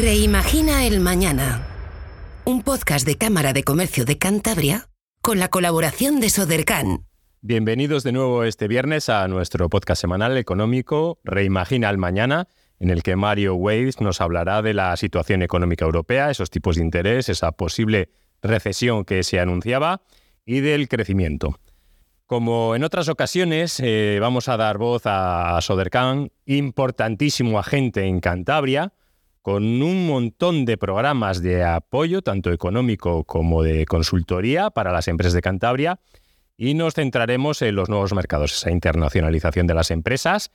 Reimagina el Mañana. Un podcast de Cámara de Comercio de Cantabria con la colaboración de Sodercan. Bienvenidos de nuevo este viernes a nuestro podcast semanal económico Reimagina el Mañana, en el que Mario Weiss nos hablará de la situación económica europea, esos tipos de interés, esa posible recesión que se anunciaba y del crecimiento. Como en otras ocasiones, eh, vamos a dar voz a Sodercan, importantísimo agente en Cantabria, con un montón de programas de apoyo, tanto económico como de consultoría para las empresas de Cantabria, y nos centraremos en los nuevos mercados, esa internacionalización de las empresas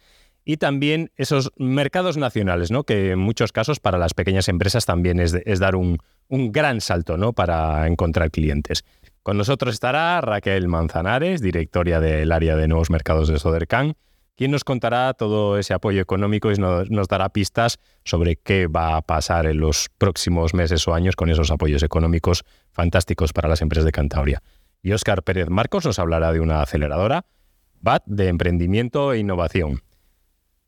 y también esos mercados nacionales, ¿no? que en muchos casos para las pequeñas empresas también es, dar un, gran salto ¿no? para encontrar clientes. Con nosotros estará Raquel Manzanares, directora del área de nuevos mercados de Sodercan, quien nos contará todo ese apoyo económico y nos, dará pistas sobre qué va a pasar en los próximos meses o años con esos apoyos económicos fantásticos para las empresas de Cantabria. Y Óscar Pérez Marcos nos hablará de una aceleradora, BAT, de emprendimiento e innovación.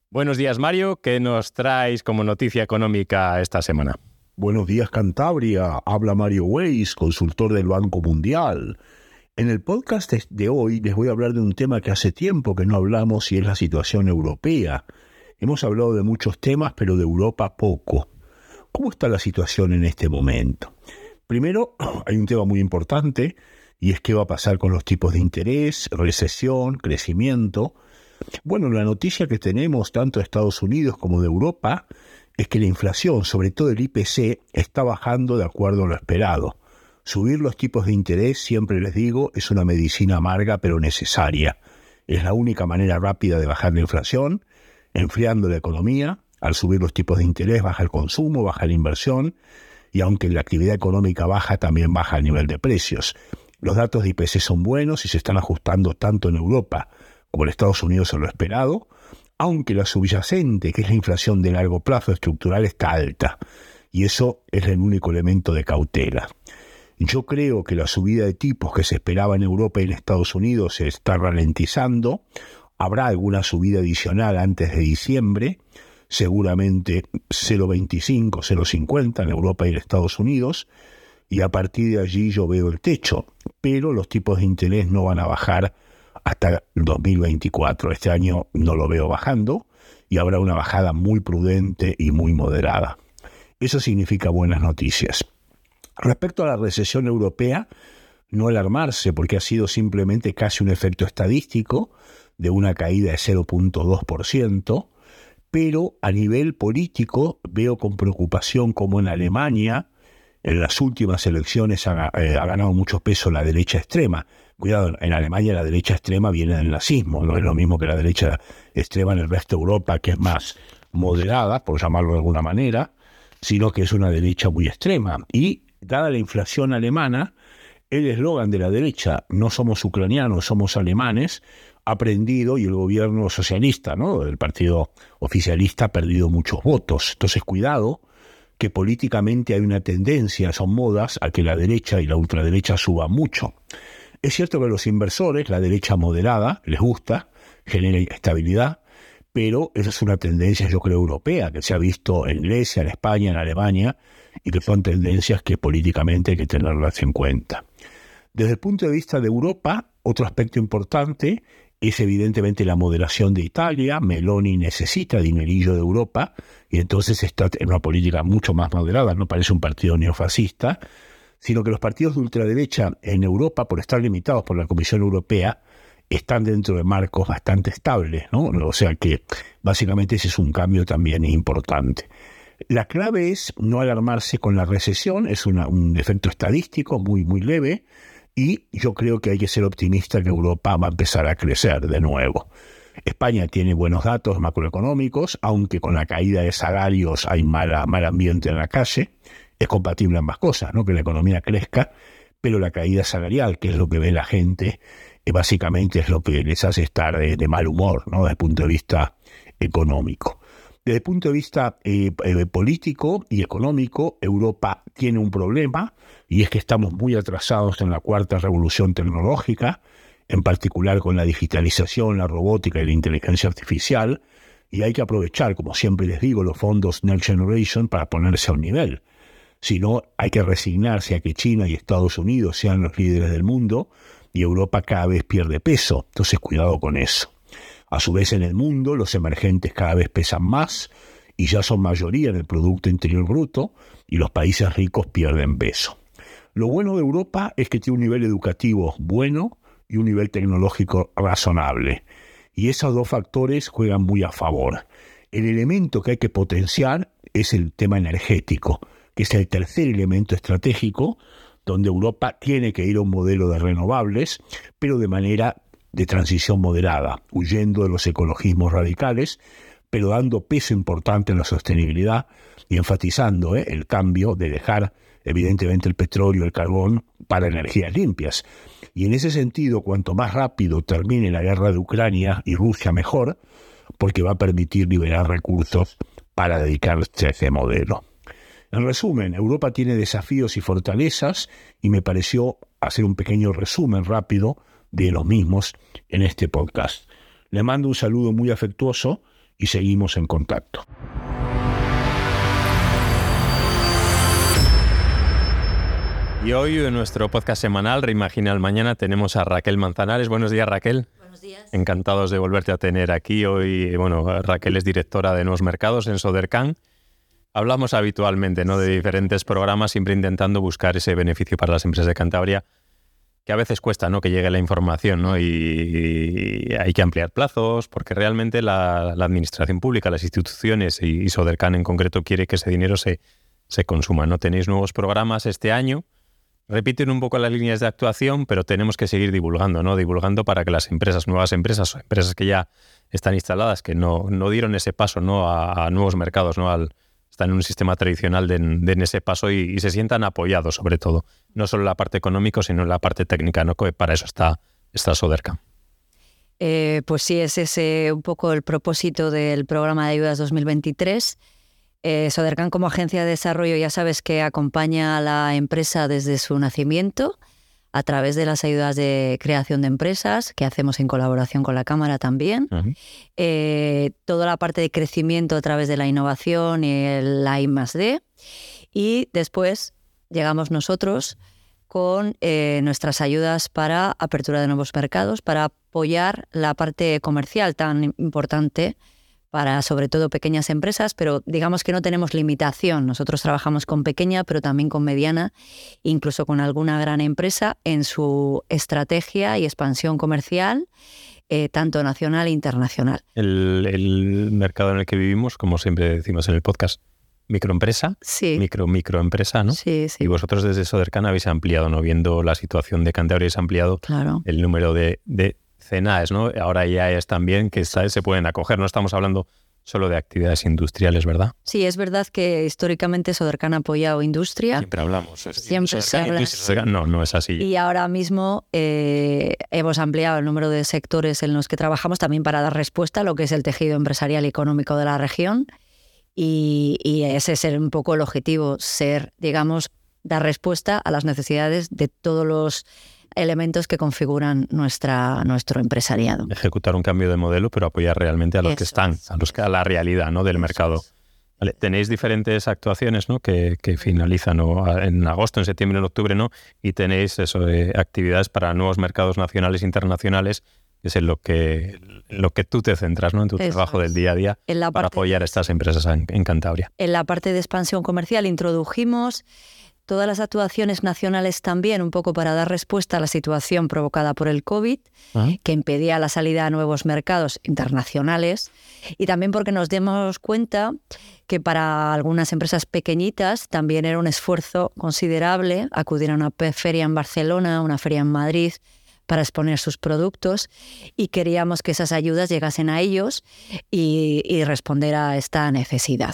Buenos días, Mario. ¿Qué nos traes como noticia económica esta semana? Buenos días, Cantabria. Habla Mario Weiss, consultor del Banco Mundial. En el podcast de hoy les voy a hablar de un tema que hace tiempo que no hablamos y es la situación europea. Hemos hablado de muchos temas, pero de Europa poco. ¿Cómo está la situación en este momento? Primero, hay un tema muy importante y es qué va a pasar con los tipos de interés, recesión, crecimiento. Bueno, la noticia que tenemos tanto de Estados Unidos como de Europa es que la inflación, sobre todo el IPC, está bajando de acuerdo a lo esperado. Subir los tipos de interés, siempre les digo, es una medicina amarga pero necesaria. Es la única manera rápida de bajar la inflación, enfriando la economía. Al subir los tipos de interés baja el consumo, baja la inversión y aunque la actividad económica baja, también baja el nivel de precios. Los datos de IPC son buenos y se están ajustando tanto en Europa como en Estados Unidos a lo esperado, aunque la subyacente, que es la inflación de largo plazo estructural, está alta. Y eso es el único elemento de cautela. Yo creo que la subida de tipos que se esperaba en Europa y en Estados Unidos se está ralentizando. Habrá alguna subida adicional antes de diciembre, seguramente 0,25, 0,50 en Europa y en Estados Unidos, y a partir de allí yo veo el techo, pero los tipos de interés no van a bajar hasta el 2024. Este año no lo veo bajando y habrá una bajada muy prudente y muy moderada. Eso significa buenas noticias. Respecto a la recesión europea, no alarmarse porque ha sido simplemente casi un efecto estadístico de una caída de 0.2%, pero a nivel político veo con preocupación como en Alemania en las últimas elecciones ha, eh, ha ganado mucho peso la derecha extrema, Cuidado, en Alemania la derecha extrema viene del nazismo, no es lo mismo que la derecha extrema en el resto de Europa, que es más moderada, por llamarlo de alguna manera, sino que es una derecha muy extrema. Y dada la inflación alemana, el eslogan de la derecha, no somos ucranianos, somos alemanes, ha prendido y el gobierno socialista, ¿no? el partido oficialista ha perdido muchos votos. Entonces, cuidado, que políticamente hay una tendencia, son modas, a que la derecha y la ultraderecha suban mucho. Es cierto que a los inversores, la derecha moderada, les gusta, genera estabilidad, pero esa es una tendencia, yo creo, europea, que se ha visto en Grecia, en España, en Alemania, y que son tendencias que políticamente hay que tenerlas en cuenta. Desde el punto de vista de Europa, otro aspecto importante es evidentemente la moderación de Italia. Meloni necesita dinerillo de Europa y entonces está en una política mucho más moderada, no parece un partido neofascista sino que los partidos de ultraderecha en Europa, por estar limitados por la Comisión Europea, están dentro de marcos bastante estables, ¿no? O sea que básicamente ese es un cambio también importante. La clave es no alarmarse con la recesión, es un efecto estadístico muy, muy leve, y yo creo que hay que ser optimista que Europa va a empezar a crecer de nuevo. España tiene buenos datos macroeconómicos, aunque con la caída de salarios hay mal ambiente en la calle es compatible ambas cosas, ¿no? que la economía crezca, pero la caída salarial, que es lo que ve la gente, eh, básicamente es lo que les hace estar de, mal humor ¿no? desde el punto de vista económico. Desde el punto de vista eh, eh, político y económico, Europa tiene un problema y es que estamos muy atrasados en la cuarta revolución tecnológica, en particular con la digitalización, la robótica y la inteligencia artificial, Y hay que aprovechar, como siempre les digo, los fondos Next Generation para ponerse a un nivel. Si no, hay que resignarse a que China y Estados Unidos sean los líderes del mundo y Europa cada vez pierde peso. Entonces, cuidado con eso. A su vez, en el mundo, los emergentes cada vez pesan más y ya son mayoría en el Producto Interior Bruto y los países ricos pierden peso. Lo bueno de Europa es que tiene un nivel educativo bueno y un nivel tecnológico razonable. Y esos dos factores juegan muy a favor. El elemento que hay que potenciar es el tema energético, que es el tercer elemento estratégico donde Europa tiene que ir a un modelo de renovables, pero de manera de transición moderada, huyendo de los ecologismos radicales, pero dando peso importante en la sostenibilidad y enfatizando eh, el cambio de dejar evidentemente el petróleo, el carbón, para energías limpias. Y en ese sentido, cuanto más rápido termine la guerra de Ucrania y Rusia, mejor, porque va a permitir liberar recursos para dedicarse a ese modelo. En resumen, Europa tiene desafíos y fortalezas y me pareció hacer un pequeño resumen rápido de los mismos en este podcast. Le mando un saludo muy afectuoso y seguimos en contacto. Y hoy en nuestro podcast semanal Reimagina el Mañana tenemos a Raquel Manzanares. Buenos días, Raquel. Buenos días. Encantados de volverte a tener aquí. Hoy, bueno, Raquel es directora de Nuevos Mercados en Sodercan Hablamos habitualmente ¿no? de diferentes programas, siempre intentando buscar ese beneficio para las empresas de Cantabria, que a veces cuesta ¿no? que llegue la información ¿no? y, hay que ampliar plazos, porque realmente la, administración pública, las instituciones y, Sodercan en concreto quiere que ese dinero se, se consuma. ¿no? Tenéis nuevos programas este año, repiten un poco las líneas de actuación, pero tenemos que seguir divulgando, ¿no? Divulgando para que las empresas, nuevas empresas empresas que ya están instaladas, que no, no dieron ese paso ¿no? a, a nuevos mercados, ¿no? Al, están en un sistema tradicional de, en ese paso y, se sientan apoyados sobre todo, no solo en la parte económica, sino en la parte técnica, ¿no? para eso está, está Soderca. Eh, pues sí, es ese un poco el propósito del programa de ayudas 2023. Eh, Sodercan como agencia de desarrollo ya sabes que acompaña a la empresa desde su nacimiento a través de las ayudas de creación de empresas que hacemos en colaboración con la Cámara también. Eh, toda la parte de crecimiento a través de la innovación y el I D. Y después llegamos nosotros con eh, nuestras ayudas para apertura de nuevos mercados, para apoyar la parte comercial tan importante para sobre todo pequeñas empresas, pero digamos que no tenemos limitación. Nosotros trabajamos con pequeña, pero también con mediana, incluso con alguna gran empresa en su estrategia y expansión comercial. Eh, tanto nacional e internacional. El, mercado en el que vivimos, como siempre decimos en el podcast, microempresa, sí. micro microempresa, ¿no? Sí, sí. Y vosotros desde Sodercan habéis ampliado, ¿no? Viendo la situación de Cantabria, habéis ampliado claro. el número de, de CENAES, ¿no? Ahora ya es también que se pueden acoger, no estamos hablando solo de actividades industriales, ¿verdad? Sí, es verdad que históricamente Sodercan ha apoyado industria. Siempre hablamos. Siempre se No, no es así. Y ahora mismo eh, hemos ampliado el número de sectores en los que trabajamos también para dar respuesta a lo que es el tejido empresarial y económico de la región. Y, y ese es un poco el objetivo, ser, digamos, dar respuesta a las necesidades de todos los elementos que configuran nuestra, nuestro empresariado. Ejecutar un cambio de modelo, pero apoyar realmente a los que están, a los que a la realidad ¿no? del mercado. tenéis diferentes actuaciones ¿no? que, finalizan en agosto, en septiembre, en octubre, ¿no? Y tenéis eso, actividades para nuevos mercados nacionales e internacionales, que es en lo que, lo que tú te centras ¿no? en tu trabajo del día a día para apoyar a estas empresas en Cantabria. En la parte de expansión comercial introdujimos todas las actuaciones nacionales también, un poco para dar respuesta a la situación provocada por el COVID, ah. que impedía la salida a nuevos mercados internacionales, y también porque nos demos cuenta que para algunas empresas pequeñitas también era un esfuerzo considerable acudir a una feria en Barcelona, una feria en Madrid, para exponer sus productos y queríamos que esas ayudas llegasen a ellos y responder a esta necesidad.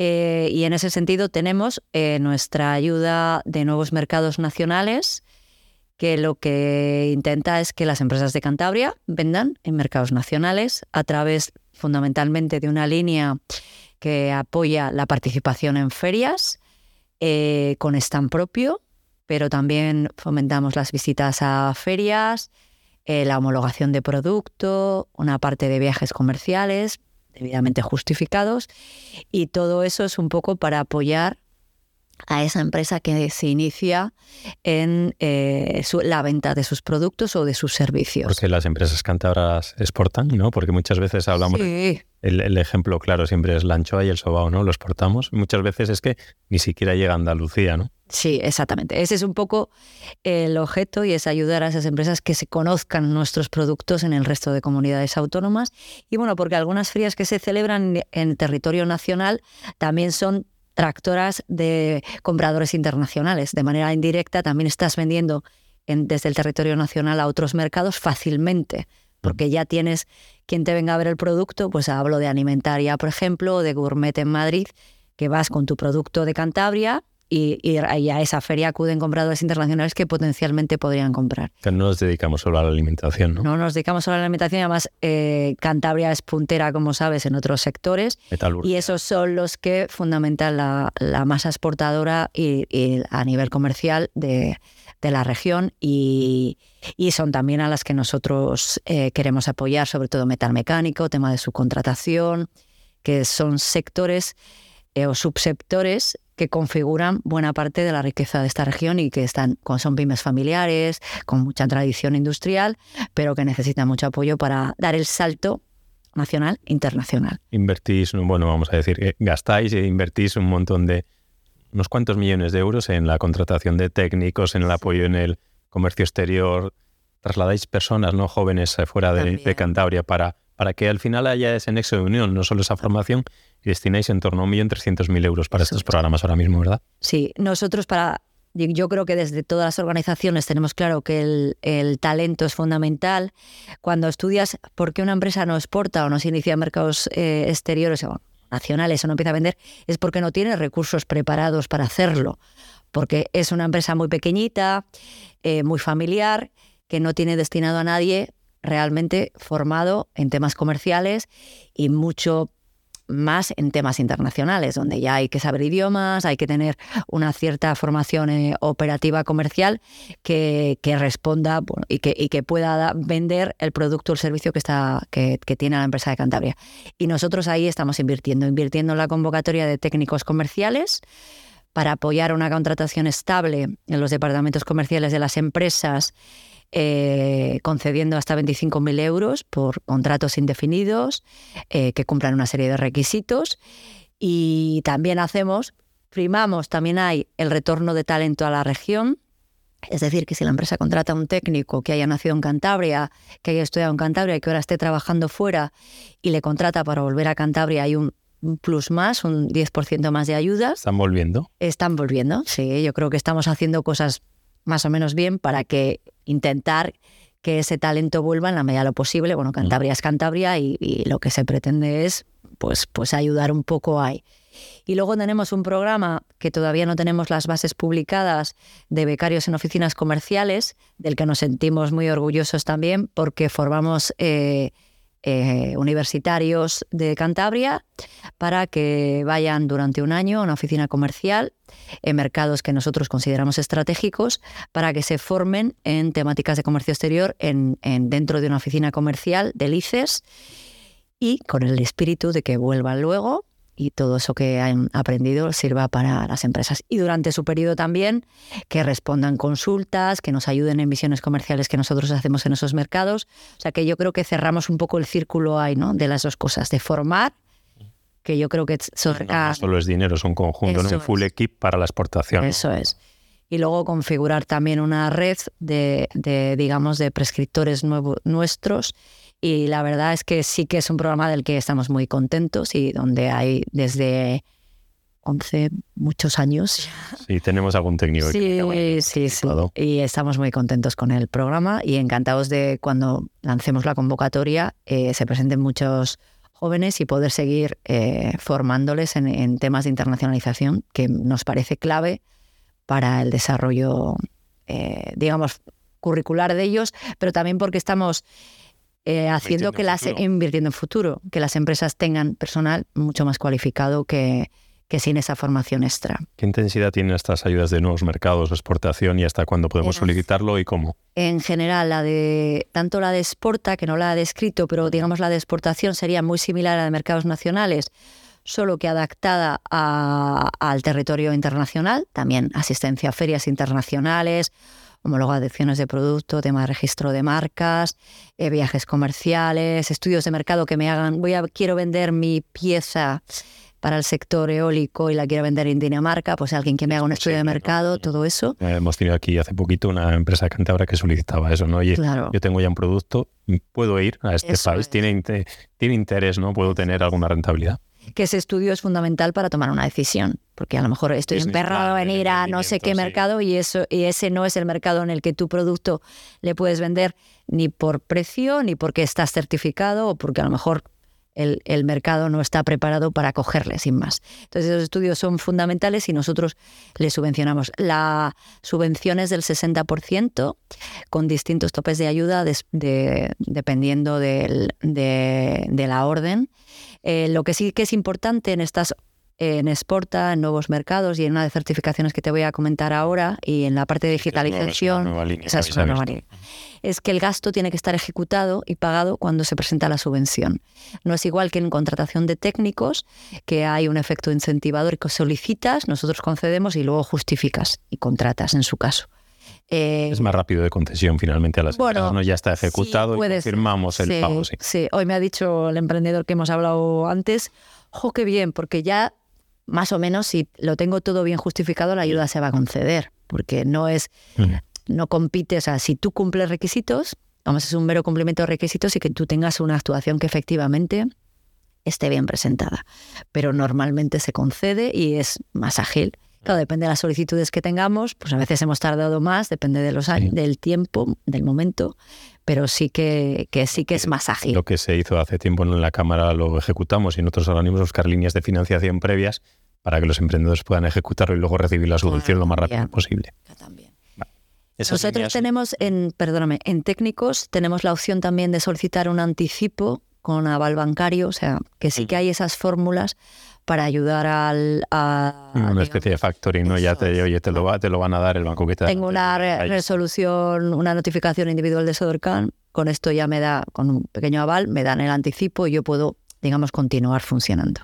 Eh, y en ese sentido tenemos eh, nuestra ayuda de nuevos mercados nacionales, que lo que intenta es que las empresas de Cantabria vendan en mercados nacionales a través fundamentalmente de una línea que apoya la participación en ferias eh, con stand propio, pero también fomentamos las visitas a ferias, la homologación de producto, una parte de viajes comerciales, debidamente justificados y todo eso es un poco para apoyar a esa empresa que se inicia en eh, la venta de sus productos o de sus servicios. Porque las empresas cántabras exportan, ¿no? Porque muchas veces hablamos... Sí. El, ejemplo claro siempre es la anchoa y el sobao, ¿no? Lo exportamos. Muchas veces es que ni siquiera llega a Andalucía, ¿no? Sí, exactamente. Ese es un poco el objeto y es ayudar a esas empresas que se conozcan nuestros productos en el resto de comunidades autónomas. Y bueno, porque algunas ferias que se celebran en territorio nacional también son tractoras de compradores internacionales. De manera indirecta también estás vendiendo desde el territorio nacional a otros mercados fácilmente, porque ya tienes quien te venga a ver el producto, pues hablo de alimentaria, por ejemplo, o de gourmet en Madrid, que vas con tu producto de Cantabria y, a esa feria acuden compradores internacionales que potencialmente podrían comprar. Que no nos dedicamos solo a la alimentación, ¿no? No nos dedicamos solo a la alimentación, además eh, Cantabria es puntera, como sabes, en otros sectores. Y esos son los que fundamentan la, masa exportadora y, a nivel comercial de, la región y, son también a las que nosotros eh, queremos apoyar, sobre todo metal mecánico, tema de subcontratación, que son sectores eh, o subsectores que configuran buena parte de la riqueza de esta región y que están, son pymes familiares, con mucha tradición industrial, pero que necesitan mucho apoyo para dar el salto nacional internacional. Invertís, bueno, vamos a decir, gastáis e invertís un montón de, unos cuantos millones de euros en la contratación de técnicos, en el apoyo en el comercio exterior, trasladáis personas, ¿no? Jóvenes fuera de, de Cantabria para para que al final haya ese nexo de unión, no solo esa formación, y destináis en torno a 1.300.000 euros para estos programas ahora mismo, ¿verdad? Sí, nosotros para... Yo creo que desde todas las organizaciones tenemos claro que el, talento es fundamental. Cuando estudias por qué una empresa no exporta o no se inicia en mercados eh, exteriores o nacionales o no empieza a vender, es porque no tiene recursos preparados para hacerlo. Porque es una empresa muy pequeñita, eh, muy familiar, que no tiene destinado a nadie realmente formado en temas comerciales y mucho más en temas internacionales, donde ya hay que saber idiomas, hay que tener una cierta formación eh, operativa comercial que, responda y, que, pueda vender el producto o el servicio que, está, que, tiene la empresa de Cantabria. Y nosotros ahí estamos invirtiendo, invirtiendo en la convocatoria de técnicos comerciales para apoyar una contratación estable en los departamentos comerciales de las empresas eh, concediendo hasta 25.000 euros por contratos indefinidos eh, que cumplan una serie de requisitos. Y también hacemos, primamos, también hay el retorno de talento a la región. Es decir, que si la empresa contrata a un técnico que haya nacido en Cantabria, que haya estudiado en Cantabria y que ahora esté trabajando fuera y le contrata para volver a Cantabria, hay un plus más, un 10% más de ayudas. ¿Están volviendo? Están volviendo, sí. Yo creo que estamos haciendo cosas más o menos bien para que intentar que ese talento vuelva en la medida de lo posible. Bueno, Cantabria es Cantabria y, lo que se pretende es pues, pues ayudar un poco ahí. Y luego tenemos un programa que todavía no tenemos las bases publicadas de becarios en oficinas comerciales, del que nos sentimos muy orgullosos también porque formamos eh, eh, universitarios de Cantabria para que vayan durante un año a una oficina comercial en mercados que nosotros consideramos estratégicos para que se formen en temáticas de comercio exterior en, dentro de una oficina comercial de lices y con el espíritu de que vuelvan luego y todo eso que han aprendido sirva para las empresas. Y durante su periodo también que respondan consultas, que nos ayuden en misiones comerciales que nosotros hacemos en esos mercados. O sea que yo creo que cerramos un poco el círculo ahí, ¿no? De las dos cosas, de formar, que yo creo que son... No, solo es dinero, es un conjunto, un full equip para la exportación. Eso es. Y luego configurar también una red de, de digamos, de prescriptores nuestros y la verdad es que sí que es un programa del que estamos muy contentos y donde hay desde 11, muchos años. Sí, tenemos algún técnico. Sí, sí, sí. Y estamos muy contentos con el programa y encantados de cuando lancemos la convocatoria eh, se presenten muchos jóvenes y poder seguir eh, formándoles en, temas de internacionalización que nos parece clave para el desarrollo, eh, digamos, curricular de ellos, pero también porque estamos eh, haciendo que las invirtiendo en futuro, que las empresas tengan personal mucho más cualificado que, que sin esa formación extra. ¿Qué intensidad tienen estas ayudas de nuevos mercados, exportación y hasta cuándo podemos solicitarlo y cómo? En general, la de tanto la de exporta, que no la ha descrito, pero digamos la de exportación sería muy similar a la de mercados nacionales, solo que adaptada al territorio internacional, también asistencia a ferias internacionales, homologaciones de producto, tema de registro de marcas, eh, viajes comerciales, estudios de mercado que me hagan, voy a quiero vender mi pieza para el sector eólico y la quiero vender en Dinamarca, pues alguien que me haga un estudio de mercado, todo eso. Eh, hemos tenido aquí hace poquito una empresa cantabra que solicitaba eso, ¿no? Oye, yo tengo ya un producto, puedo ir a este país, tiene, tiene interés, ¿no? Puedo tener alguna rentabilidad que ese estudio es fundamental para tomar una decisión, porque a lo mejor estoy emperrado en ir a no sé qué mercado y eso y ese no es el mercado en el que tu producto le puedes vender ni por precio ni porque estás certificado o porque a lo mejor el, mercado no está preparado para acogerle, sin más. Entonces, esos estudios son fundamentales y nosotros les subvencionamos. La subvención es del 60% con distintos topes de ayuda dependiendo de, la orden. Eh, lo que sí que es importante en estas en Exporta, en nuevos mercados y en una de certificaciones que te voy a comentar ahora y en la parte de digitalización, es que el gasto tiene que estar ejecutado y pagado cuando se presenta la subvención. No es igual que en contratación de técnicos, que hay un efecto incentivador y que solicitas, nosotros concedemos y luego justificas y contratas en su caso. Eh, es más rápido de concesión finalmente a las bueno, ¿no? Ya está ejecutado y firmamos el pago. Sí. sí, hoy me ha dicho el emprendedor que hemos hablado antes, ¡jo, qué bien! Porque ya más o menos si lo tengo todo bien justificado, la ayuda se va a conceder, porque no es, no compite, o sea, si tú cumples requisitos, vamos, es un mero cumplimiento de requisitos y que tú tengas una actuación que efectivamente esté bien presentada. Pero normalmente se concede y es más ágil. Claro, depende de las solicitudes que tengamos, pues a veces hemos tardado más, depende de los años, del tiempo, del momento, pero sí que, que, sí que es más ágil. Lo que se hizo hace tiempo en la Cámara lo ejecutamos y en otros organismos buscar líneas de financiación previas para que los emprendedores puedan ejecutarlo y luego recibir la subvención lo más rápido posible. También. Nosotros tenemos en, perdóname, en técnicos tenemos la opción también de solicitar un anticipo con aval bancario, o sea, que sí que hay esas fórmulas para ayudar al... A, una especie de factoring, ¿no? Ya te, oye, te lo, va, te lo van a dar el banco que te Tengo una resolución, una notificación individual de Sodorcan, con esto ya me da, con un pequeño aval, me dan el anticipo y yo puedo, digamos, continuar funcionando.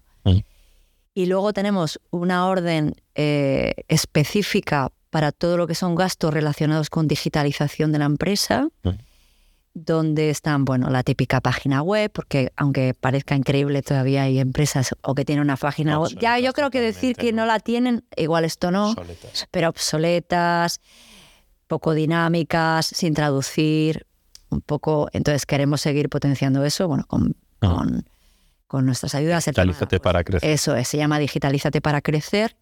Y luego tenemos una orden eh, específica para todo lo que son gastos relacionados con digitalización de la empresa. Mm donde están, bueno, la típica página web, porque aunque parezca increíble, todavía hay empresas o que tienen una página web. Ya yo creo que decir que no la tienen, igual esto no, pero obsoletas, poco dinámicas, sin traducir, un poco. Entonces queremos seguir potenciando eso, bueno, con, con, nuestras ayudas. Digitalízate para crecer. Eso es, se llama Digitalízate para crecer.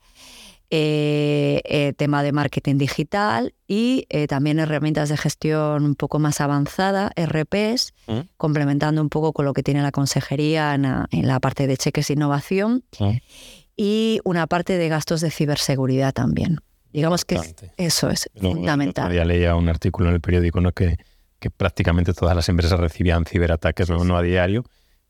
Eh, eh, tema de marketing digital y eh, también herramientas de gestión un poco más avanzada, RPs, mm. complementando un poco con lo que tiene la consejería en, la parte de cheques de innovación mm. y una parte de gastos de ciberseguridad también. Digamos que eso es fundamental. Ya leía un artículo en el periódico ¿no? que, que prácticamente todas las empresas recibían ciberataques no a diario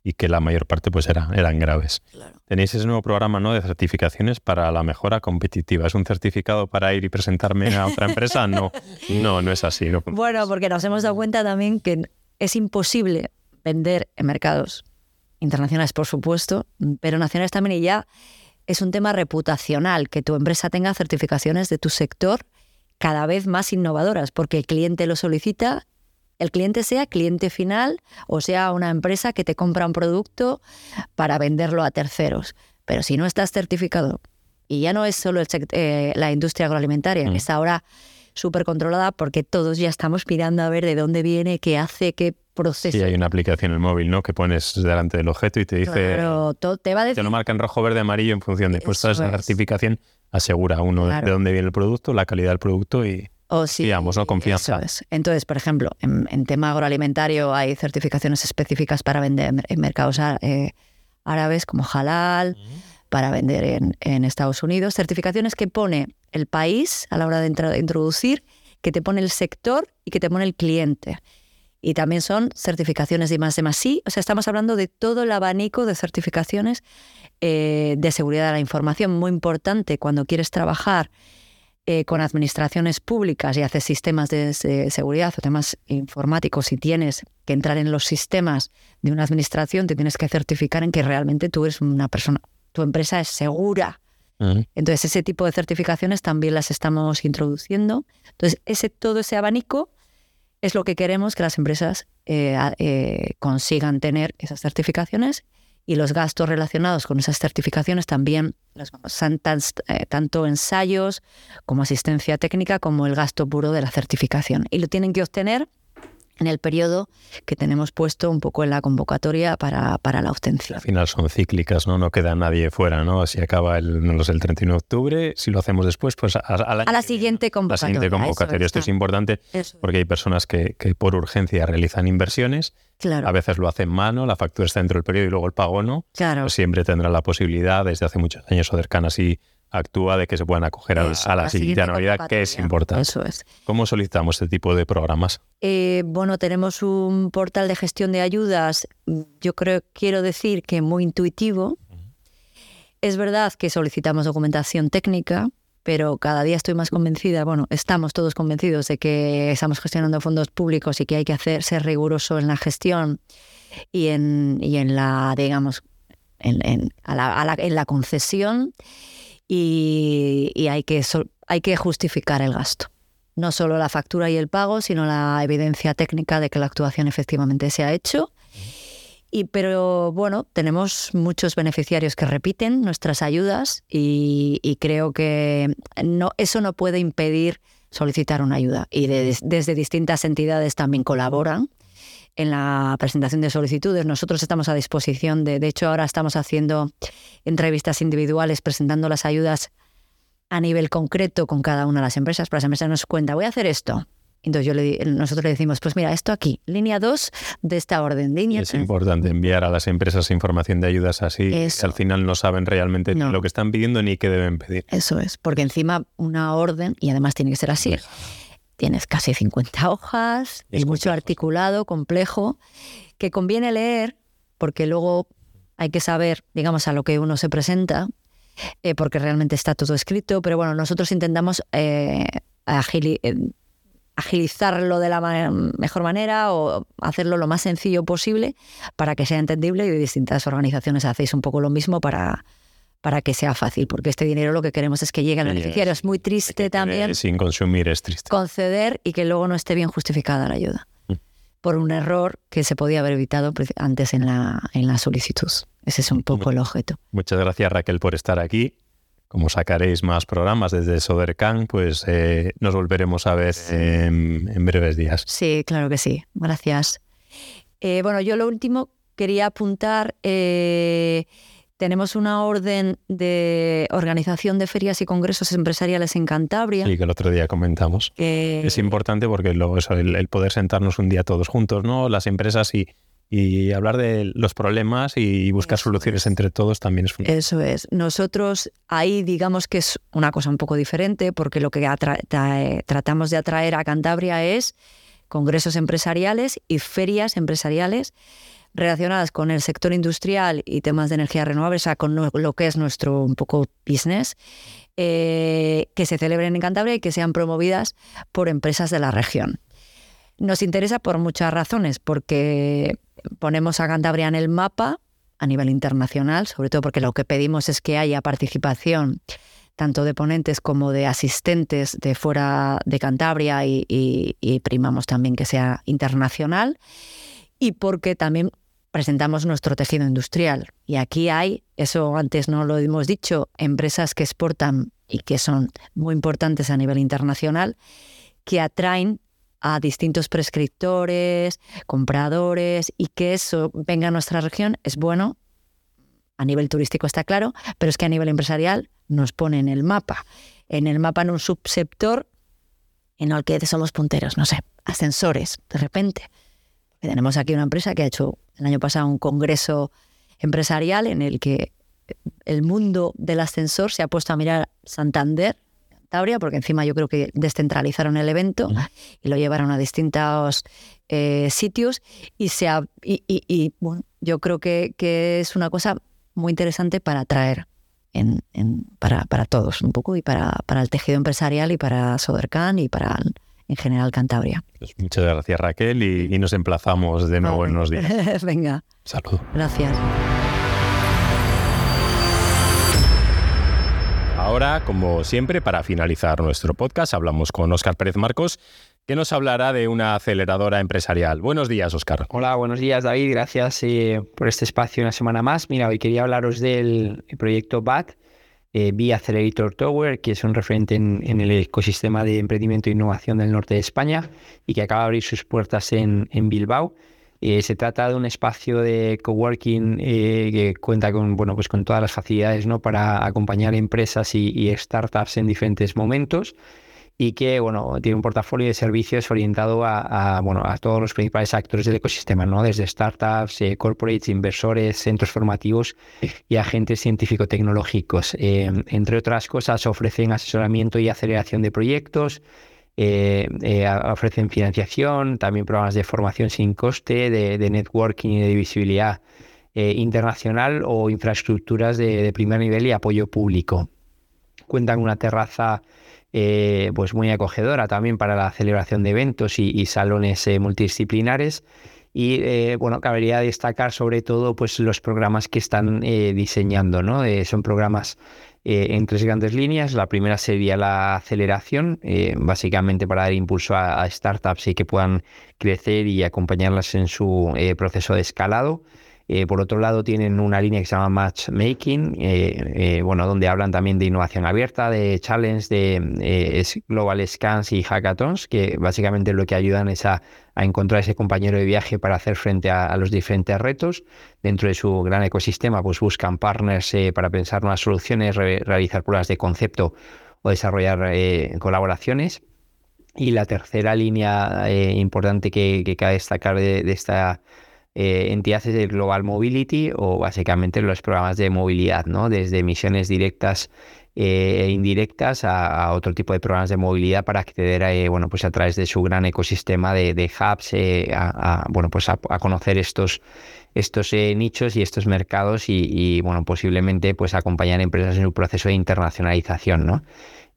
y que la mayor parte pues era, eran graves. Tenéis ese nuevo programa ¿no? de certificaciones para la mejora competitiva. ¿Es un certificado para ir y presentarme a otra empresa? No, no, no es así. Bueno, porque nos hemos dado cuenta también que es imposible vender en mercados internacionales, por supuesto, pero nacionales también, y ya es un tema reputacional que tu empresa tenga certificaciones de tu sector cada vez más innovadoras, porque el cliente lo solicita el cliente sea cliente final o sea una empresa que te compra un producto para venderlo a terceros. Pero si no estás certificado, y ya no es solo eh, la industria agroalimentaria, que mm. está ahora súper controlada porque todos ya estamos mirando a ver de dónde viene, qué hace, qué proceso. Sí, hay una aplicación en el móvil, ¿no? Que pones delante del objeto y te dice... Claro, te va a decir... Te lo marca en rojo, verde, amarillo en función de... Pues esa certificación asegura uno de dónde viene el producto, la calidad del producto y... O sí, Digamos, ¿no? Confianza. Entonces, por ejemplo, en, tema agroalimentario hay certificaciones específicas para vender en mercados eh, árabes como halal, para vender en, Estados Unidos. Certificaciones que pone el país a la hora de, introducir, que te pone el sector y que te pone el cliente. y también son certificaciones de más de más sí. O sea, estamos hablando de todo el abanico de certificaciones eh, de seguridad de la información, muy importante cuando quieres trabajar eh, con administraciones públicas y haces sistemas de, seguridad o temas informáticos, si tienes que entrar en los sistemas de una administración, te tienes que certificar en que realmente tú eres una persona, tu empresa es segura. Entonces, ese tipo de certificaciones también las estamos introduciendo. Entonces, ese, todo ese abanico es lo que queremos que las empresas eh, eh, consigan tener esas certificaciones y los gastos relacionados con esas certificaciones también, eh, tanto ensayos como asistencia técnica como el gasto puro de la certificación. Y lo tienen que obtener en el periodo que tenemos puesto un poco en la convocatoria para, para la obtención. Al final son cíclicas, ¿no? No queda nadie fuera, ¿no? Si acaba el, no el 31 de octubre, si lo hacemos después, pues a, la, siguiente convocatoria. La siguiente convocatoria. Esto es importante porque hay personas que, que, por urgencia realizan inversiones. Claro. A veces lo hacen mano, la factura está dentro del periodo y luego el pago no. Claro. Pues siempre tendrá la posibilidad, desde hace muchos años Odercan así actúa de que se puedan acoger a, la, siguiente anualidad, que es importante. Eso es. ¿Cómo solicitamos este tipo de programas? Eh, bueno, tenemos un portal de gestión de ayudas, yo creo, quiero decir que muy intuitivo. Es verdad que solicitamos documentación técnica, pero cada día estoy más convencida, bueno, estamos todos convencidos de que estamos gestionando fondos públicos y que hay que hacer, ser riguroso en la gestión y en, y en la, digamos, en, en, la, en la concesión y, hay, que, hay que justificar el gasto. No solo la factura y el pago, sino la evidencia técnica de que la actuación efectivamente se ha hecho. Y, pero bueno, tenemos muchos beneficiarios que repiten nuestras ayudas y, creo que no, eso no puede impedir solicitar una ayuda. Y desde distintas entidades también colaboran en la presentación de solicitudes. Nosotros estamos a disposición de, de hecho, ahora estamos haciendo entrevistas individuales presentando las ayudas a nivel concreto con cada una de las empresas. Para las empresas nos cuenta, voy a hacer esto. Entonces yo le, nosotros le decimos, pues mira, esto aquí, línea 2 de esta orden. Línea es importante enviar a las empresas información de ayudas así, que al final no saben realmente lo que están pidiendo ni qué deben pedir. Eso es, porque encima una orden, y además tiene que ser así, Tienes casi 50 hojas, es mucho articulado, complejo, que conviene leer porque luego hay que saber, digamos, a lo que uno se presenta, eh, porque realmente está todo escrito, pero bueno, nosotros intentamos eh, eh, agilizarlo de la mejor manera o hacerlo lo más sencillo posible para que sea entendible y distintas organizaciones hacéis un poco lo mismo para, para que sea fácil, porque este dinero lo que queremos es que llegue al beneficiario. Es muy triste también. Sin consumir es triste. Conceder y que luego no esté bien justificada la ayuda. Mm. Por un error que se podía haber evitado antes en la, en la solicitud. Ese es un poco el objeto. Muchas gracias Raquel por estar aquí. Como sacaréis más programas desde Sodercan, pues eh, nos volveremos a ver en, breves días. Sí, claro que sí. Gracias. Eh, bueno, yo lo último quería apuntar. Eh, tenemos una orden de organización de ferias y congresos empresariales en Cantabria. Sí, que el otro día comentamos. Es importante porque luego eso, el, poder sentarnos un día todos juntos, ¿no? Las empresas y, y hablar de los problemas y buscar soluciones entre todos también es fundamental. Eso es. Nosotros ahí digamos que es una cosa un poco diferente porque lo que tratamos de atraer a Cantabria es congresos empresariales y ferias empresariales relacionadas con el sector industrial y temas de energía renovable, o sea, con lo que es nuestro un poco business, eh, que se celebren en Cantabria y que sean promovidas por empresas de la región. Nos interesa por muchas razones, porque ponemos a Cantabria en el mapa a nivel internacional, sobre todo porque lo que pedimos es que haya participación tanto de ponentes como de asistentes de fuera de Cantabria y, y primamos también que sea internacional y porque también presentamos nuestro tejido industrial. Y aquí hay, eso antes no lo hemos dicho, empresas que exportan y que son muy importantes a nivel internacional, que atraen a distintos prescriptores, compradores, y que eso venga a nuestra región es bueno. A nivel turístico está claro, pero es que a nivel empresarial nos pone en el mapa. En el mapa en un subsector en el que somos punteros, no sé, ascensores, de repente. Tenemos aquí una empresa que ha hecho el año pasado un congreso empresarial en el que el mundo del ascensor se ha puesto a mirar Santander Cantabria, porque encima yo creo que descentralizaron el evento y lo llevaron a distintos eh, sitios y, se y, bueno, yo creo que, que, es una cosa muy interesante para atraer en, para, para, todos un poco y para, para el tejido empresarial y para Sodercan y para en general Cantabria. Pues muchas gracias Raquel y, nos emplazamos de nuevo en unos días. Venga. Salud. Gracias. Ahora, como siempre, para finalizar nuestro podcast, hablamos con Óscar Pérez Marcos, que nos hablará de una aceleradora empresarial. Buenos días, Óscar. Hola, buenos días, David. Gracias eh, por este espacio una semana más. Mira, hoy quería hablaros del proyecto BAT, eh, Accelerator Tower, que es un referente en, el ecosistema de emprendimiento e innovación del norte de España y que acaba de abrir sus puertas en, Bilbao. Eh, se trata de un espacio de coworking eh, que cuenta con, bueno, pues con todas las facilidades ¿no? para acompañar empresas y startups en diferentes momentos y que bueno, tiene un portafolio de servicios orientado a, bueno, a todos los principales actores del ecosistema, ¿no? desde startups, eh, corporates, inversores, centros formativos y agentes científico-tecnológicos. Eh, entre otras cosas, ofrecen asesoramiento y aceleración de proyectos, eh, ofrecen financiación, también programas de formación sin coste, de, networking y de visibilidad internacional o infraestructuras de, de primer nivel y apoyo público. Cuentan una terraza eh, pues muy acogedora también para la celebración de eventos y, salones eh, multidisciplinares. Y eh, bueno, cabería destacar sobre todo pues, los programas que están diseñando. ¿no? son programas en tres grandes líneas. La primera sería la aceleración, básicamente para dar impulso a, a, startups y que puedan crecer y acompañarlas en su proceso de escalado. Eh, por otro lado, tienen una línea que se llama Matchmaking, eh, eh, bueno, donde hablan también de innovación abierta, de challenge, de global scans y hackathons, que básicamente lo que ayudan es a, encontrar ese compañero de viaje para hacer frente a, los diferentes retos. Dentro de su gran ecosistema, pues buscan partners para pensar nuevas soluciones, realizar pruebas de concepto o desarrollar colaboraciones. Y la tercera línea importante que, que cabe destacar de esta eh, entidades de Global Mobility o básicamente los programas de movilidad, ¿no? desde emisiones directas eh, e indirectas a, otro tipo de programas de movilidad para acceder a, eh, bueno, pues a través de su gran ecosistema de, hubs a, bueno, pues a, conocer estos, estos nichos y estos mercados y, bueno, posiblemente pues acompañar empresas en su proceso de internacionalización. ¿no?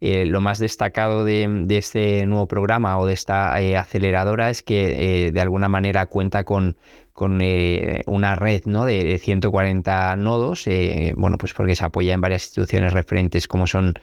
lo más destacado de, este nuevo programa o de esta aceleradora es que de alguna manera cuenta con con eh, una red ¿no? de 140 nodos, eh, bueno, pues porque se apoya en varias instituciones referentes como son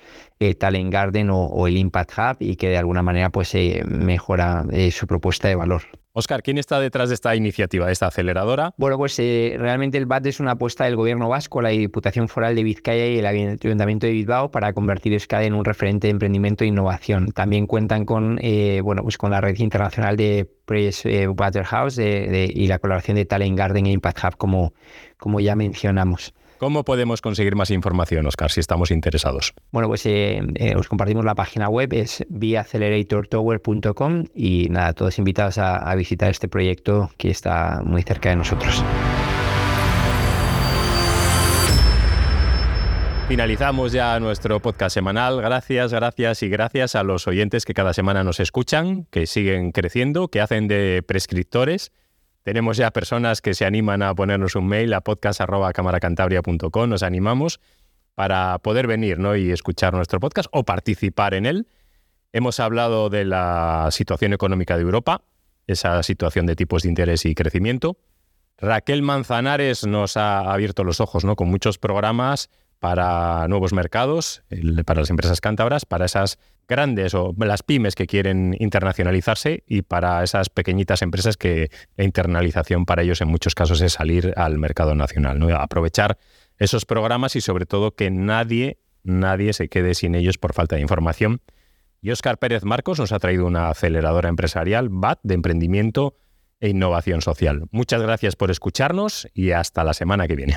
eh, Talent Garden o, el Impact Hub y que de alguna manera pues mejora su propuesta de valor. Oscar, ¿quién está detrás de esta iniciativa, de esta aceleradora? Bueno, pues realmente el BAT es una apuesta del gobierno vasco, la Diputación Foral de Vizcaya y el Ayuntamiento de Bilbao para convertir Euskadi en un referente de emprendimiento e innovación. También cuentan con, bueno, pues con la red internacional de Press Waterhouse y la colaboración de Talent Garden e Impact Hub, como, como ya mencionamos. ¿Cómo podemos conseguir más información, Oscar, si estamos interesados? Bueno, pues eh, eh, os compartimos la página web, es viaacceleratortower.com y nada, todos invitados a, visitar este proyecto que está muy cerca de nosotros. Finalizamos ya nuestro podcast semanal. Gracias, gracias y gracias a los oyentes que cada semana nos escuchan, que siguen creciendo, que hacen de prescriptores tenemos ya personas que se animan a ponernos un mail a podcast.camaracantabria.com. Nos animamos para poder venir ¿no? y escuchar nuestro podcast o participar en él. Hemos hablado de la situación económica de Europa, esa situación de tipos de interés y crecimiento. Raquel Manzanares nos ha abierto los ojos ¿no? con muchos programas para nuevos mercados, para las empresas cántabras, para esas grandes o las pymes que quieren internacionalizarse y para esas pequeñitas empresas que la internalización para ellos en muchos casos es salir al mercado nacional, ¿no? aprovechar esos programas y sobre todo que nadie, nadie se quede sin ellos por falta de información. Y Óscar Pérez Marcos nos ha traído una aceleradora empresarial, BAT, de emprendimiento e innovación social. Muchas gracias por escucharnos y hasta la semana que viene.